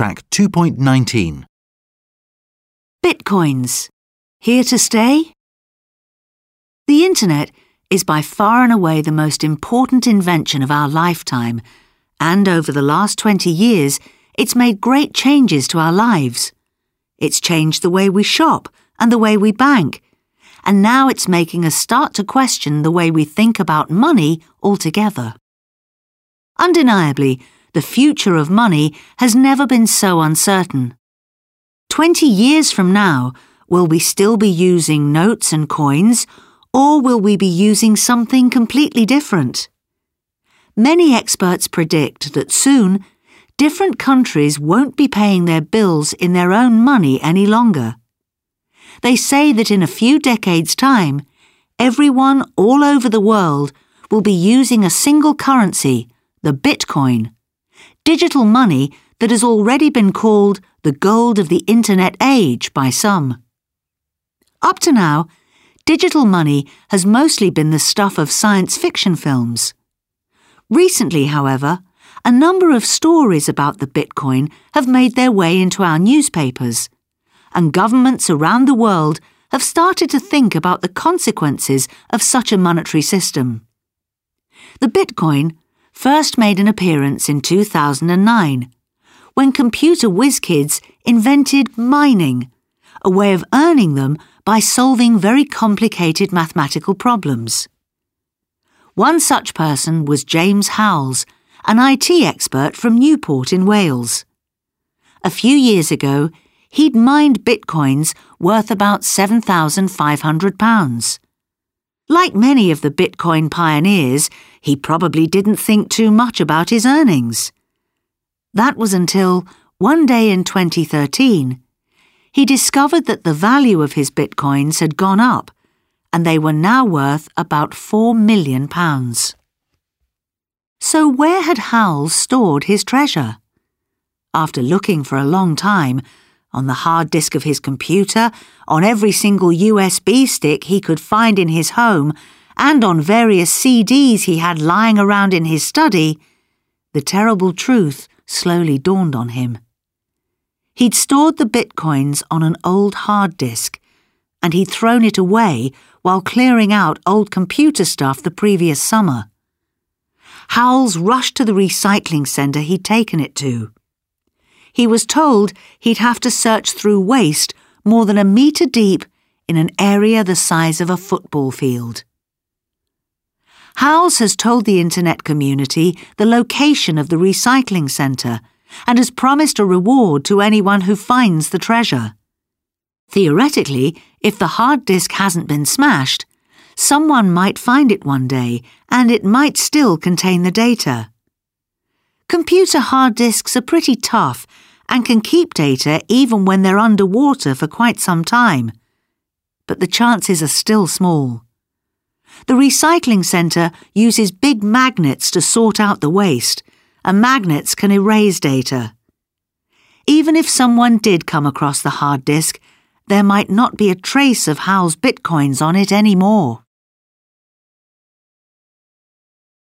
Track 2.19. Bitcoins. Here to stay? The Internet is by far and away the most important invention of our lifetime, and over the last 20 years, it's made great changes to our lives. It's changed the way we shop and the way we bank, and now it's making us start to question the way we think about money altogether. Undeniably, the future of money has never been so uncertain. Twenty years from now, will we still be using notes and coins, or will we be using something completely different? Many experts predict that soon, different countries won't be paying their bills in their own money any longer. They say that in a few decades' time, everyone all over the world will be using a single currency, the Bitcoin, digital money that has already been called the gold of the Internet age by some. Up to now, digital money has mostly been the stuff of science fiction films. Recently, however, a number of stories about the Bitcoin have made their way into our newspapers, and governments around the world have started to think about the consequences of such a monetary system. The Bitcoin first made an appearance in 2009 when computer whiz kids invented mining, a way of earning them by solving very complicated mathematical problems. One such person was James Howells, an IT expert from Newport in Wales. A few years ago, he'd mined bitcoins worth about £7,500. Like many of the Bitcoin pioneers, he probably didn't think too much about his earnings. That was until, one day in 2013, he discovered that the value of his Bitcoins had gone up and they were now worth about £4 million. So, where had Howells stored his treasure? After looking for a long time, on the hard disk of his computer, on every single USB stick he could find in his home, and on various CDs he had lying around in his study, the terrible truth slowly dawned on him. He'd stored the bitcoins on an old hard disk, and he'd thrown it away while clearing out old computer stuff the previous summer. Howells rushed to the recycling centre he'd taken it to he was told he'd have to search through waste more than a metre deep in an area the size of a football field. Howells has told the internet community the location of the recycling centre and has promised a reward to anyone who finds the treasure. Theoretically, if the hard disk hasn't been smashed, someone might find it one day and it might still contain the data. Computer hard disks are pretty tough and can keep data even when they're underwater for quite some time. But the chances are still small. The recycling centre uses big magnets to sort out the waste, and magnets can erase data. Even if someone did come across the hard disk, there might not be a trace of Howells' bitcoins on it anymore.